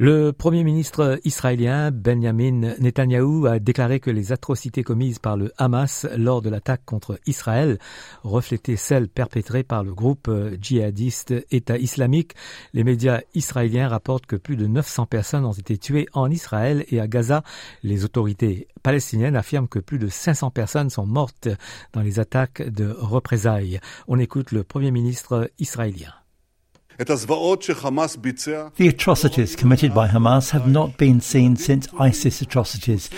Le Premier ministre israélien Benjamin Netanyahou a déclaré que les atrocités commises par le Hamas lors de l'attaque contre Israël reflétaient celles perpétrées par le groupe djihadiste État islamique. Les médias israéliens rapportent que plus de 900 personnes ont été tuées en Israël et à Gaza. Les autorités palestiniennes affirment que plus de 500 personnes sont mortes dans les attaques de représailles. On écoute le Premier ministre israélien. The atrocities committed by Hamas have not been seen since ISIS atrocities.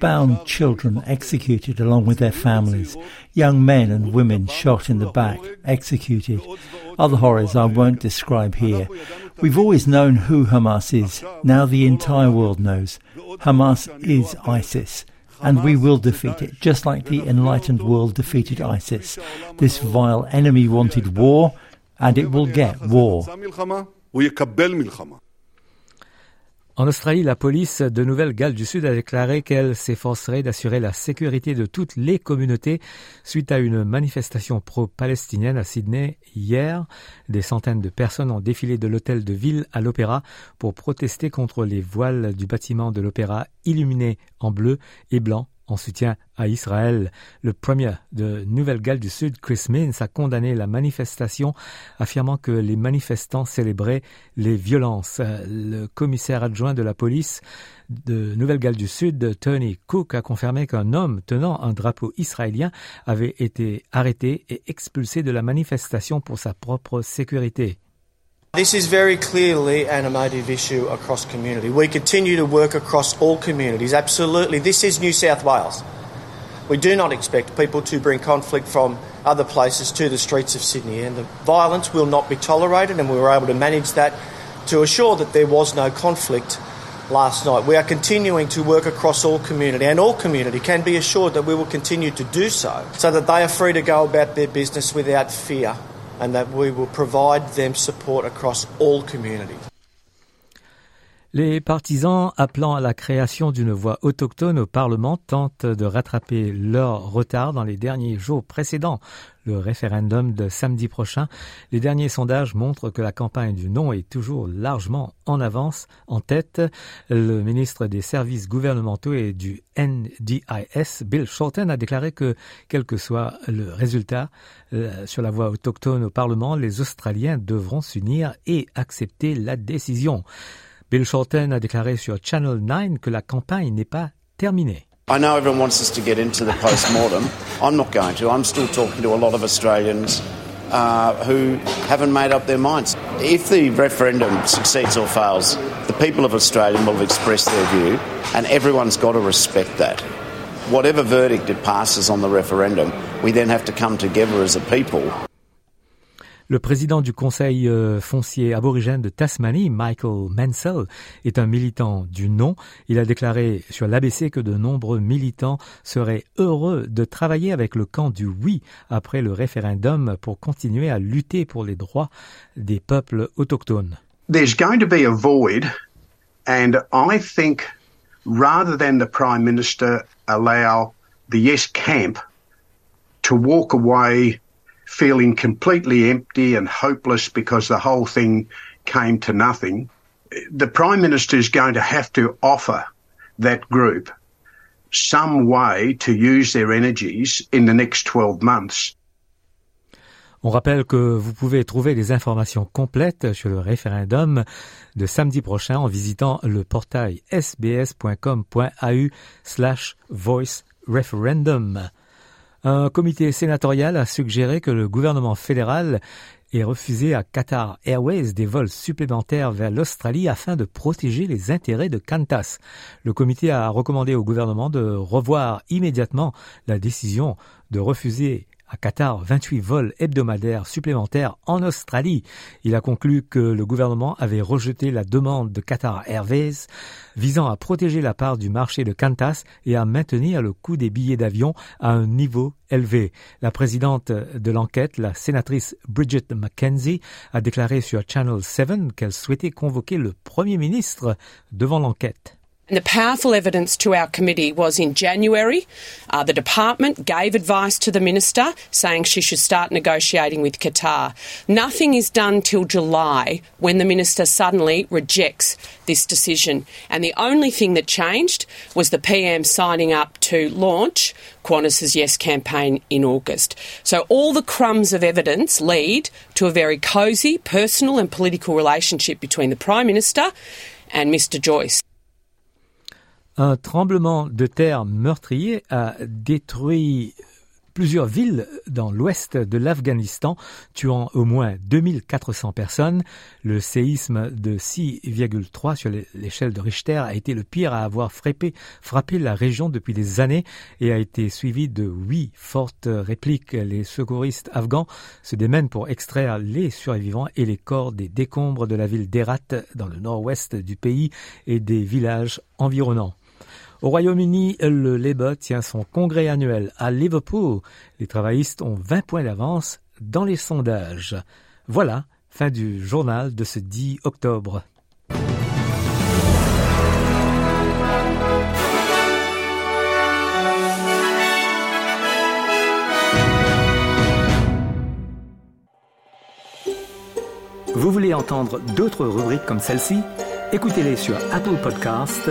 Bound children executed along with their families, young men and women shot in the back, executed. Other horrors I won't describe here. We've always known who Hamas is. Now the entire world knows. Hamas is ISIS and we will defeat it, just like the enlightened world defeated ISIS. This vile enemy wanted war, and it will get war. En Australie, la police de Nouvelle-Galles du Sud a déclaré qu'elle s'efforcerait d'assurer la sécurité de toutes les communautés suite à une manifestation pro-palestinienne à Sydney hier. Des centaines de personnes ont défilé de l'hôtel de ville à l'Opéra pour protester contre les voiles du bâtiment de l'Opéra illuminés en bleu et blanc en soutien à Israël. Le premier de Nouvelle-Galles du Sud, Chris Minns, a condamné la manifestation, affirmant que les manifestants célébraient les violences. Le commissaire adjoint de la police de Nouvelle-Galles du Sud, Tony Cook, a confirmé qu'un homme tenant un drapeau israélien avait été arrêté et expulsé de la manifestation pour sa propre sécurité. This is very clearly an emotive issue across community. We continue to work across all communities. Absolutely. This is New South Wales. We do not expect people to bring conflict from other places to the streets of Sydney, and the violence will not be tolerated, and we were able to manage that to assure that there was no conflict last night. We are continuing to work across all community, and all community can be assured that we will continue to do so, so that they are free to go about their business without fear and that we will provide them support across all communities. Les partisans appelant à la création d'une voix autochtone au Parlement tentent de rattraper leur retard dans les derniers jours précédents le référendum de samedi prochain. Les derniers sondages montrent que la campagne du non est toujours largement en avance, en tête. Le ministre des services gouvernementaux et du NDIS, Bill Shorten, a déclaré que, quel que soit le résultat euh, sur la voie autochtone au Parlement, les Australiens devront s'unir et accepter la décision. Bill Shorten a déclaré sur Channel 9 que la campagne n'est pas terminée. I know everyone wants us to get into the post-mortem. I'm not going to. I'm still talking to a lot of Australians uh, who haven't made up their minds. If the referendum succeeds or fails, the people of Australia will have expressed their view, and everyone's got to respect that. Whatever verdict it passes on the referendum, we then have to come together as a people Le président du Conseil euh, foncier aborigène de Tasmanie, Michael Mansell, est un militant du non. Il a déclaré sur l'ABC que de nombreux militants seraient heureux de travailler avec le camp du oui après le référendum pour continuer à lutter pour les droits des peuples autochtones. There's going to be a void and I think rather than the Prime Minister allow the yes camp to walk away feeling completely empty and hopeless because the whole thing came to nothing, the Prime Minister is going to have to offer that group some way to use their energies in the next 12 months. On rappelle que vous pouvez trouver les informations complètes sur le référendum de samedi prochain en visitant le portail sbs.com.au slash voice referendum. Un comité sénatorial a suggéré que le gouvernement fédéral ait refusé à Qatar Airways des vols supplémentaires vers l'Australie afin de protéger les intérêts de Qantas. Le comité a recommandé au gouvernement de revoir immédiatement la décision de refuser à Qatar 28 vols hebdomadaires supplémentaires en Australie. Il a conclu que le gouvernement avait rejeté la demande de Qatar Airways visant à protéger la part du marché de Qantas et à maintenir le coût des billets d'avion à un niveau élevé. La présidente de l'enquête, la sénatrice Bridget McKenzie, a déclaré sur Channel 7 qu'elle souhaitait convoquer le Premier ministre devant l'enquête. And the powerful evidence to our committee was in January, uh, the department gave advice to the minister saying she should start negotiating with Qatar. Nothing is done till July when the minister suddenly rejects this decision. And the only thing that changed was the PM signing up to launch Qantas's Yes campaign in August. So all the crumbs of evidence lead to a very cosy personal and political relationship between the Prime Minister and Mr Joyce. Un tremblement de terre meurtrier a détruit plusieurs villes dans l'ouest de l'Afghanistan, tuant au moins 2400 personnes. Le séisme de 6,3 sur l'échelle de Richter a été le pire à avoir frappé, la région depuis des années et a été suivi de huit fortes répliques. Les secouristes afghans se démènent pour extraire les survivants et les corps des décombres de la ville d'Erat dans le nord-ouest du pays et des villages environnants. Au Royaume-Uni, le Labour tient son congrès annuel à Liverpool. Les travaillistes ont 20 points d'avance dans les sondages. Voilà, fin du journal de ce 10 octobre. Vous voulez entendre d'autres rubriques comme celle-ci? Écoutez-les sur Apple Podcasts,